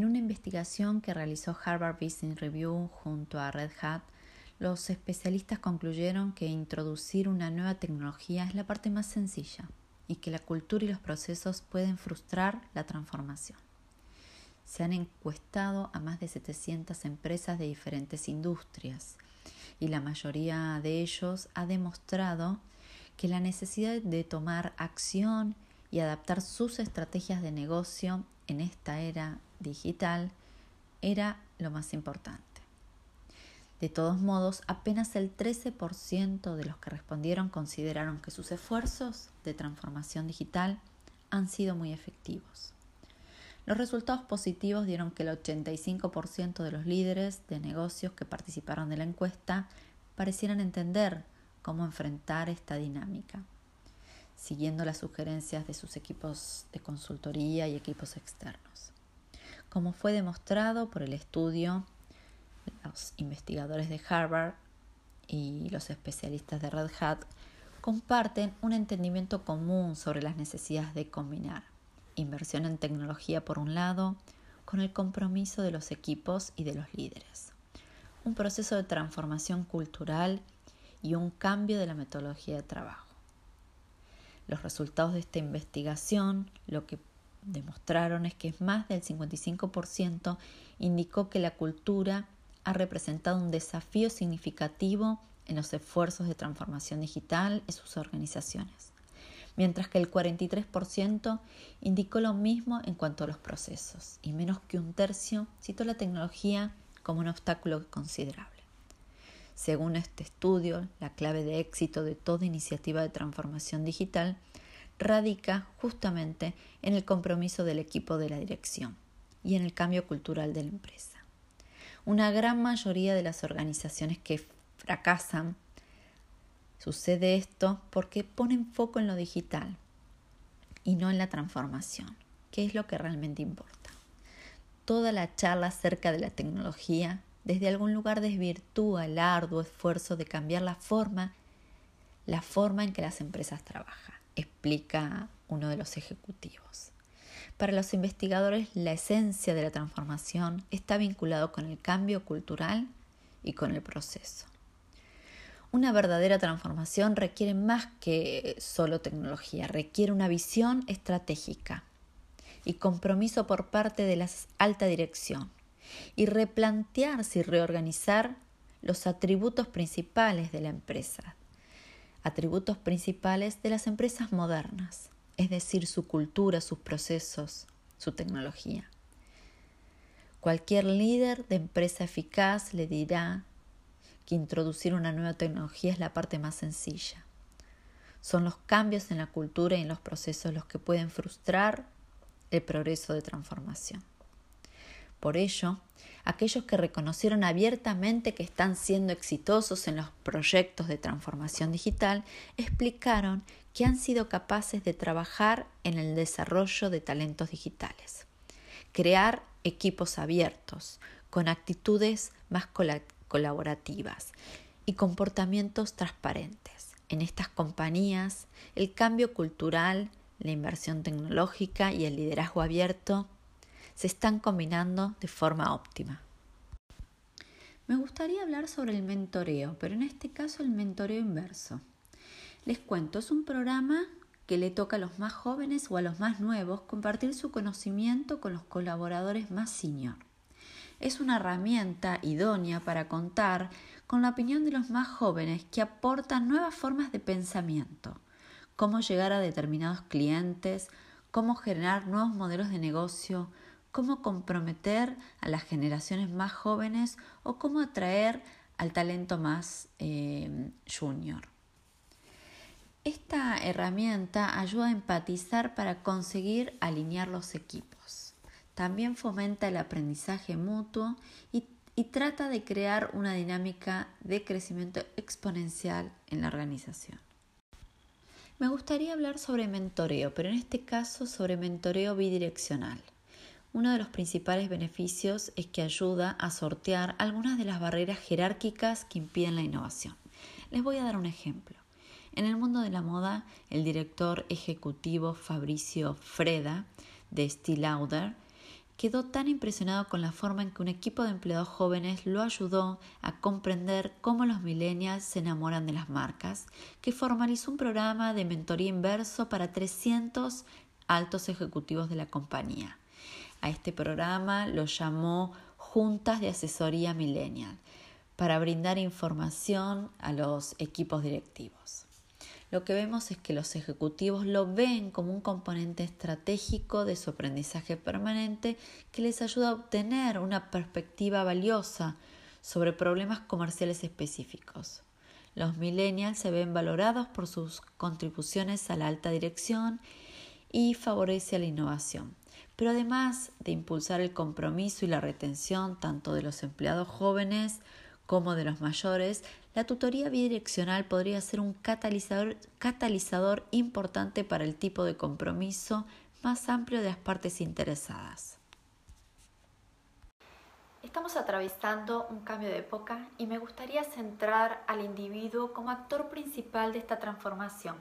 En una investigación que realizó Harvard Business Review junto a Red Hat, los especialistas concluyeron que introducir una nueva tecnología es la parte más sencilla y que la cultura y los procesos pueden frustrar la transformación. Se han encuestado a más de 700 empresas de diferentes industrias y la mayoría de ellos ha demostrado que la necesidad de tomar acción y adaptar sus estrategias de negocio en esta era digital era lo más importante. De todos modos, apenas el 13% de los que respondieron consideraron que sus esfuerzos de transformación digital han sido muy efectivos. Los resultados positivos dieron que el 85% de los líderes de negocios que participaron de la encuesta parecieran entender cómo enfrentar esta dinámica, siguiendo las sugerencias de sus equipos de consultoría y equipos externos. Como fue demostrado por el estudio, los investigadores de Harvard y los especialistas de Red Hat comparten un entendimiento común sobre las necesidades de combinar inversión en tecnología por un lado, con el compromiso de los equipos y de los líderes. Un proceso de transformación cultural y un cambio de la metodología de trabajo. Los resultados de esta investigación lo que demostraron es que más del 55% indicó que la cultura ha representado un desafío significativo en los esfuerzos de transformación digital en sus organizaciones, mientras que el 43% indicó lo mismo en cuanto a los procesos y menos que un tercio citó la tecnología como un obstáculo considerable. Según este estudio, la clave de éxito de toda iniciativa de transformación digital radica justamente en el compromiso del equipo de la dirección y en el cambio cultural de la empresa. Una gran mayoría de las organizaciones que fracasan sucede esto porque ponen foco en lo digital y no en la transformación, que es lo que realmente importa. Toda la charla acerca de la tecnología desde algún lugar desvirtúa el arduo esfuerzo de cambiar la forma, la forma en que las empresas trabajan, explica uno de los ejecutivos. Para los investigadores, la esencia de la transformación está vinculado con el cambio cultural y con el proceso. Una verdadera transformación requiere más que solo tecnología, requiere una visión estratégica y compromiso por parte de la alta dirección, y replantearse y reorganizar los atributos principales de la empresa, atributos principales de las empresas modernas, es decir, su cultura, sus procesos, su tecnología. Cualquier líder de empresa eficaz le dirá que introducir una nueva tecnología es la parte más sencilla. Son los cambios en la cultura y en los procesos los que pueden frustrar el progreso de transformación. Por ello, aquellos que reconocieron abiertamente que están siendo exitosos en los proyectos de transformación digital explicaron que han sido capaces de trabajar en el desarrollo de talentos digitales, crear equipos abiertos, con actitudes más colaborativas y comportamientos transparentes. En estas compañías, el cambio cultural, la inversión tecnológica y el liderazgo abierto se están combinando de forma óptima. Me gustaría hablar sobre el mentoreo, pero en este caso el mentoreo inverso. Les cuento, es un programa que le toca a los más jóvenes o a los más nuevos compartir su conocimiento con los colaboradores más senior. Es una herramienta idónea para contar con la opinión de los más jóvenes que aportan nuevas formas de pensamiento, cómo llegar a determinados clientes, cómo generar nuevos modelos de negocio, cómo comprometer a las generaciones más jóvenes o cómo atraer al talento más eh, junior. Esta herramienta ayuda a empatizar para conseguir alinear los equipos. También fomenta el aprendizaje mutuo y, y trata de crear una dinámica de crecimiento exponencial en la organización. Me gustaría hablar sobre mentoreo, pero en este caso sobre mentoreo bidireccional. Uno de los principales beneficios es que ayuda a sortear algunas de las barreras jerárquicas que impiden la innovación. Les voy a dar un ejemplo. En el mundo de la moda, el director ejecutivo Fabricio Freda de Steel Lauder, quedó tan impresionado con la forma en que un equipo de empleados jóvenes lo ayudó a comprender cómo los millennials se enamoran de las marcas, que formalizó un programa de mentoría inverso para 300 altos ejecutivos de la compañía. A este programa lo llamó Juntas de Asesoría Millennial para brindar información a los equipos directivos. Lo que vemos es que los ejecutivos lo ven como un componente estratégico de su aprendizaje permanente que les ayuda a obtener una perspectiva valiosa sobre problemas comerciales específicos. Los millennials se ven valorados por sus contribuciones a la alta dirección y favorece a la innovación. Pero además de impulsar el compromiso y la retención tanto de los empleados jóvenes como de los mayores, la tutoría bidireccional podría ser un catalizador, importante para el tipo de compromiso más amplio de las partes interesadas. Estamos atravesando un cambio de época y me gustaría centrar al individuo como actor principal de esta transformación.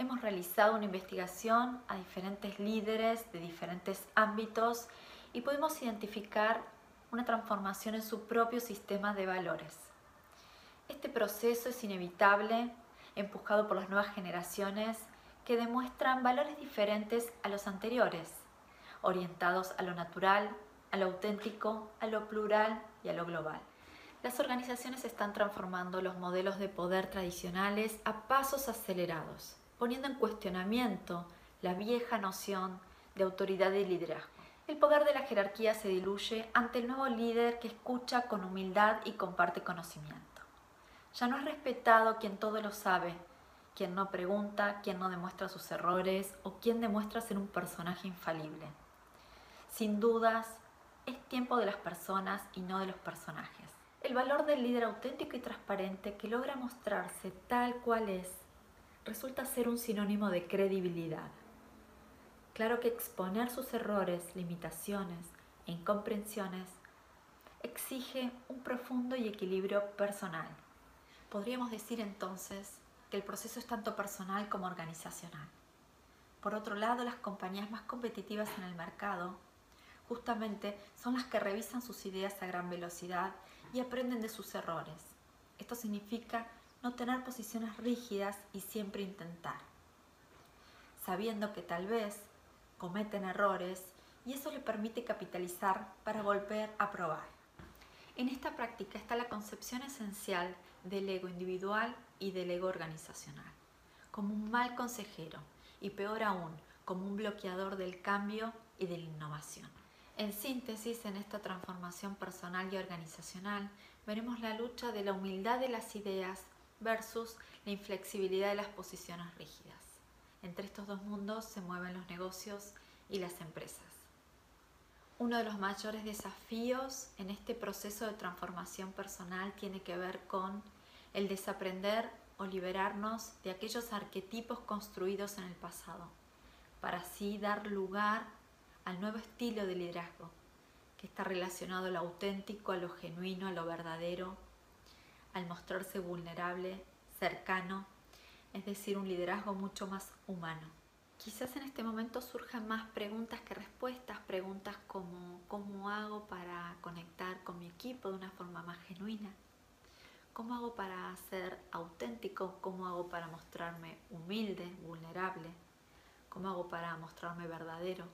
Hemos realizado una investigación a diferentes líderes de diferentes ámbitos y pudimos identificar una transformación en su propio sistema de valores. Este proceso es inevitable, empujado por las nuevas generaciones que demuestran valores diferentes a los anteriores, orientados a lo natural, a lo auténtico, a lo plural y a lo global. Las organizaciones están transformando los modelos de poder tradicionales a pasos acelerados, poniendo en cuestionamiento la vieja noción de autoridad y liderazgo. El poder de la jerarquía se diluye ante el nuevo líder que escucha con humildad y comparte conocimiento. Ya no es respetado quien todo lo sabe, quien no pregunta, quien no demuestra sus errores o quien demuestra ser un personaje infalible. Sin dudas, es tiempo de las personas y no de los personajes. El valor del líder auténtico y transparente que logra mostrarse tal cual es resulta ser un sinónimo de credibilidad. Claro que exponer sus errores, limitaciones e incomprensiones exige un profundo y equilibrio personal. Podríamos decir entonces que el proceso es tanto personal como organizacional. Por otro lado, las compañías más competitivas en el mercado justamente son las que revisan sus ideas a gran velocidad y aprenden de sus errores. Esto significa no tener posiciones rígidas y siempre intentar, sabiendo que tal vez cometen errores y eso le permite capitalizar para volver a probar. En esta práctica está la concepción esencial del ego individual y del ego organizacional, como un mal consejero y peor aún, como un bloqueador del cambio y de la innovación. En síntesis, en esta transformación personal y organizacional, veremos la lucha de la humildad de las ideas versus la inflexibilidad de las posiciones rígidas. Entre estos dos mundos se mueven los negocios y las empresas. Uno de los mayores desafíos en este proceso de transformación personal tiene que ver con el desaprender o liberarnos de aquellos arquetipos construidos en el pasado, para así dar lugar al nuevo estilo de liderazgo, que está relacionado a lo auténtico, a lo genuino, a lo verdadero, al mostrarse vulnerable, cercano, es decir, un liderazgo mucho más humano. Quizás en este momento surjan más preguntas que respuestas, preguntas como ¿cómo hago para conectar con mi equipo de una forma más genuina? ¿Cómo hago para ser auténtico? ¿Cómo hago para mostrarme humilde, vulnerable? ¿Cómo hago para mostrarme verdadero?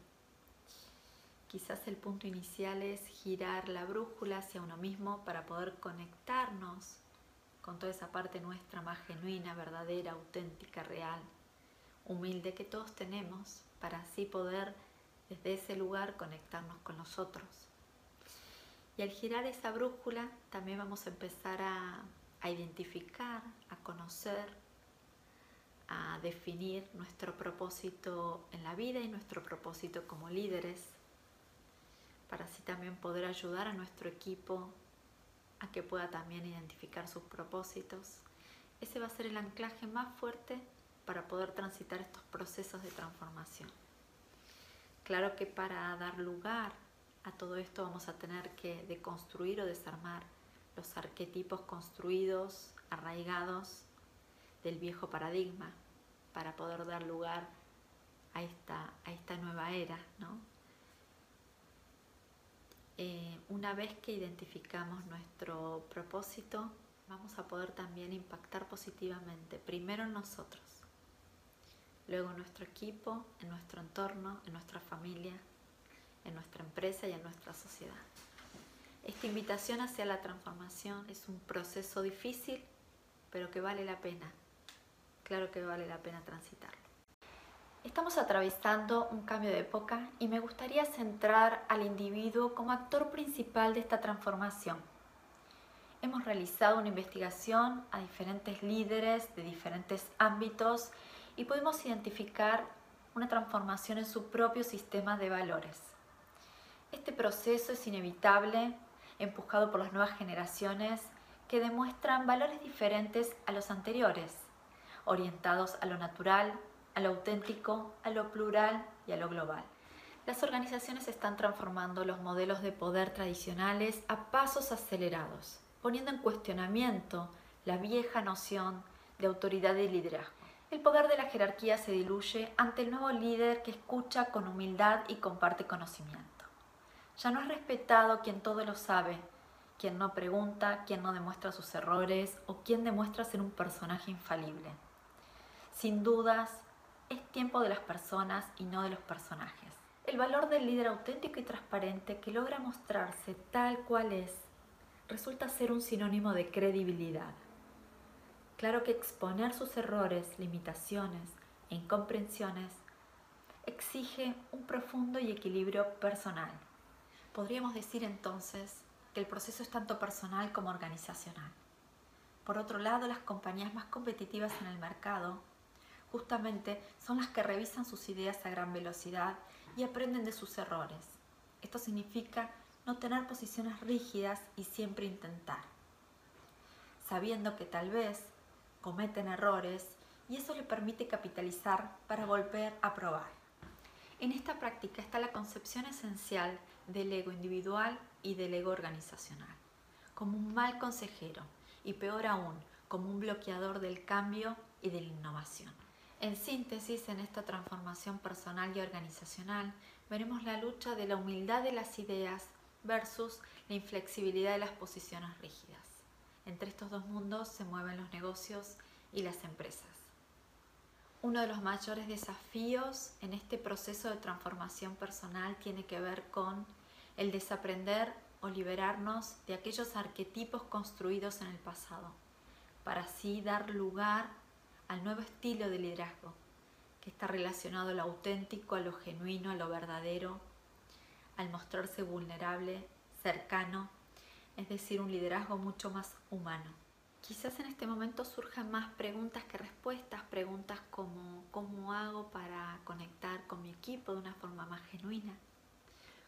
Quizás el punto inicial es girar la brújula hacia uno mismo para poder conectarnos con toda esa parte nuestra más genuina, verdadera, auténtica, real, humilde que todos tenemos para así poder desde ese lugar conectarnos con nosotros. Y al girar esa brújula también vamos a empezar a, a identificar, a conocer, a definir nuestro propósito en la vida y nuestro propósito como líderes, para así también poder ayudar a nuestro equipo a que pueda también identificar sus propósitos. Ese va a ser el anclaje más fuerte para poder transitar estos procesos de transformación. Claro que para dar lugar a todo esto vamos a tener que deconstruir o desarmar los arquetipos construidos, arraigados del viejo paradigma, para poder dar lugar a esta, a esta nueva era, ¿no? Una vez que identificamos nuestro propósito, vamos a poder también impactar positivamente, primero en nosotros, luego en nuestro equipo, en nuestro entorno, en nuestra familia, en nuestra empresa y en nuestra sociedad. Esta invitación hacia la transformación es un proceso difícil, pero que vale la pena. Claro que vale la pena transitarlo. Estamos atravesando un cambio de época y me gustaría centrar al individuo como actor principal de esta transformación. Hemos realizado una investigación a diferentes líderes de diferentes ámbitos y podemos identificar una transformación en su propio sistema de valores. Este proceso es inevitable, empujado por las nuevas generaciones que demuestran valores diferentes a los anteriores, orientados a lo natural, a lo auténtico, a lo plural y a lo global. Las organizaciones están transformando los modelos de poder tradicionales a pasos acelerados, poniendo en cuestionamiento la vieja noción de autoridad y liderazgo. El poder de la jerarquía se diluye ante el nuevo líder que escucha con humildad y comparte conocimiento. Ya no es respetado quien todo lo sabe, quien no pregunta, quien no demuestra sus errores o quien demuestra ser un personaje infalible. Sin dudas, es tiempo de las personas y no de los personajes. El valor del líder auténtico y transparente que logra mostrarse tal cual es resulta ser un sinónimo de credibilidad. Claro que exponer sus errores, limitaciones e incomprensiones exige un profundo y equilibrio personal. Podríamos decir entonces que el proceso es tanto personal como organizacional. Por otro lado, las compañías más competitivas en el mercado justamente son las que revisan sus ideas a gran velocidad y aprenden de sus errores. Esto significa no tener posiciones rígidas y siempre intentar, sabiendo que tal vez cometen errores y eso le permite capitalizar para volver a probar. En esta práctica está la concepción esencial del ego individual y del ego organizacional, como un mal consejero y peor aún, como un bloqueador del cambio y de la innovación. En síntesis, en esta transformación personal y organizacional, veremos la lucha de la humildad de las ideas versus la inflexibilidad de las posiciones rígidas. Entre estos dos mundos se mueven los negocios y las empresas. Uno de los mayores desafíos en este proceso de transformación personal tiene que ver con el desaprender o liberarnos de aquellos arquetipos construidos en el pasado, para así dar lugar al nuevo estilo de liderazgo, que está relacionado a lo auténtico, a lo genuino, a lo verdadero, al mostrarse vulnerable, cercano, es decir, un liderazgo mucho más humano. Quizás en este momento surjan más preguntas que respuestas, preguntas como ¿cómo hago para conectar con mi equipo de una forma más genuina?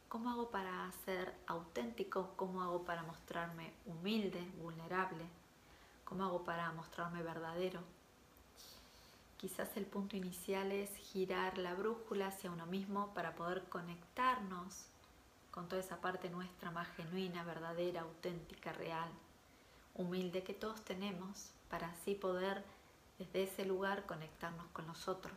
¿Cómo hago para ser auténtico? ¿Cómo hago para mostrarme humilde, vulnerable? ¿Cómo hago para mostrarme verdadero? Quizás el punto inicial es girar la brújula hacia uno mismo para poder conectarnos con toda esa parte nuestra más genuina, verdadera, auténtica, real, humilde que todos tenemos para así poder desde ese lugar conectarnos con nosotros.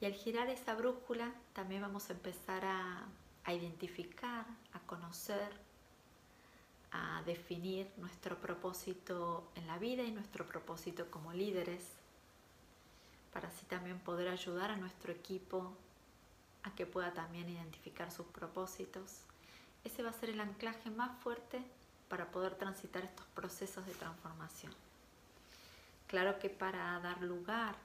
Y al girar esa brújula también vamos a empezar a, a identificar, a conocer, a definir nuestro propósito en la vida y nuestro propósito como líderes para así también poder ayudar a nuestro equipo a que pueda también identificar sus propósitos. Ese va a ser el anclaje más fuerte para poder transitar estos procesos de transformación. Claro que para dar lugar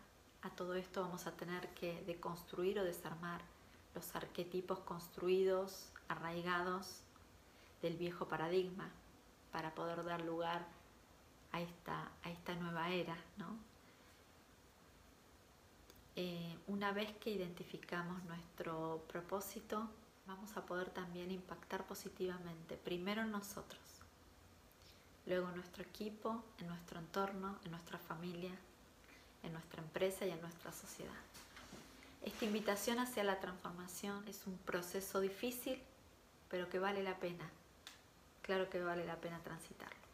a todo esto vamos a tener que deconstruir o desarmar los arquetipos construidos, arraigados del viejo paradigma, para poder dar lugar a esta, a esta nueva era, ¿no? Eh, una vez que identificamos nuestro propósito, vamos a poder también impactar positivamente, primero en nosotros, luego en nuestro equipo, en nuestro entorno, en nuestra familia, en nuestra empresa y en nuestra sociedad. Esta invitación hacia la transformación es un proceso difícil, pero que vale la pena. Claro que vale la pena transitarlo.